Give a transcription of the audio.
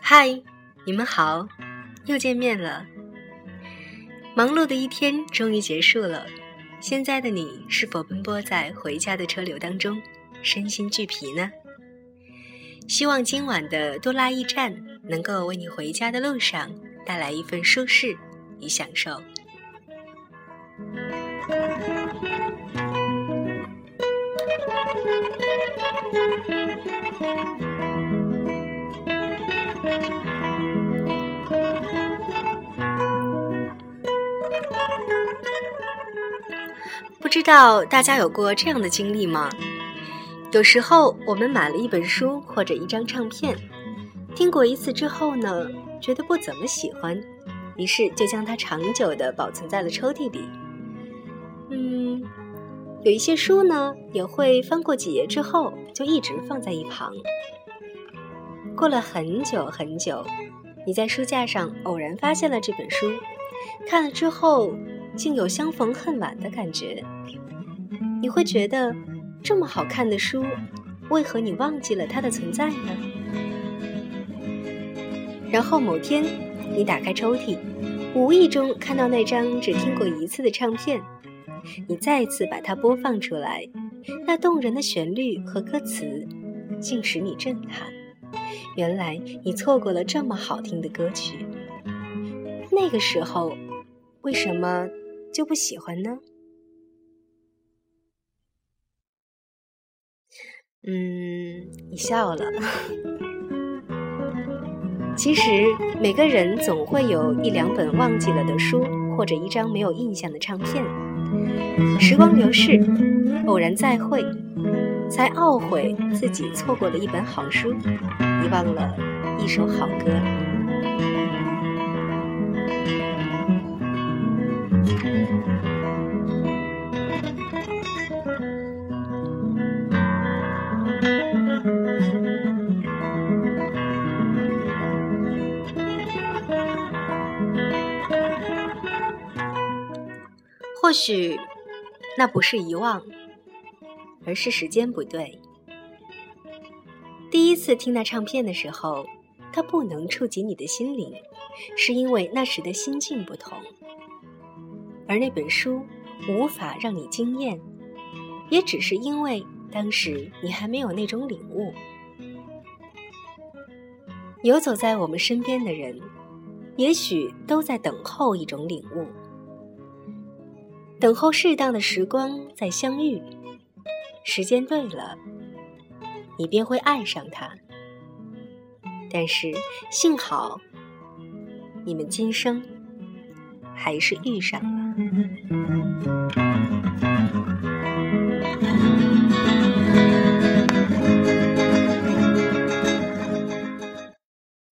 嗨，你们好，又见面了。忙碌的一天终于结束了，现在的你是否奔波在回家的车流当中，身心俱疲呢？希望今晚的多拉驿站能够为你回家的路上带来一份舒适与享受。不知道大家有过这样的经历吗？有时候我们买了一本书或者一张唱片，听过一次之后呢，觉得不怎么喜欢，于是就将它长久的保存在了抽屉里。嗯，有一些书呢，也会翻过几页之后就一直放在一旁。过了很久很久，你在书架上偶然发现了这本书，看了之后。竟有相逢恨晚的感觉，你会觉得这么好看的书，为何你忘记了它的存在呢？然后某天，你打开抽屉，无意中看到那张只听过一次的唱片，你再次把它播放出来，那动人的旋律和歌词，竟使你震撼。原来你错过了这么好听的歌曲。那个时候，为什么？就不喜欢呢？嗯，你笑了。其实每个人总会有一两本忘记了的书，或者一张没有印象的唱片。时光流逝，偶然再会，才懊悔自己错过了一本好书，遗忘了一首好歌。或许，那不是遗忘，而是时间不对。第一次听那唱片的时候，它不能触及你的心灵，是因为那时的心境不同；而那本书无法让你惊艳，也只是因为当时你还没有那种领悟。游走在我们身边的人，也许都在等候一种领悟。等候适当的时光再相遇，时间对了，你便会爱上他。但是幸好，你们今生还是遇上了。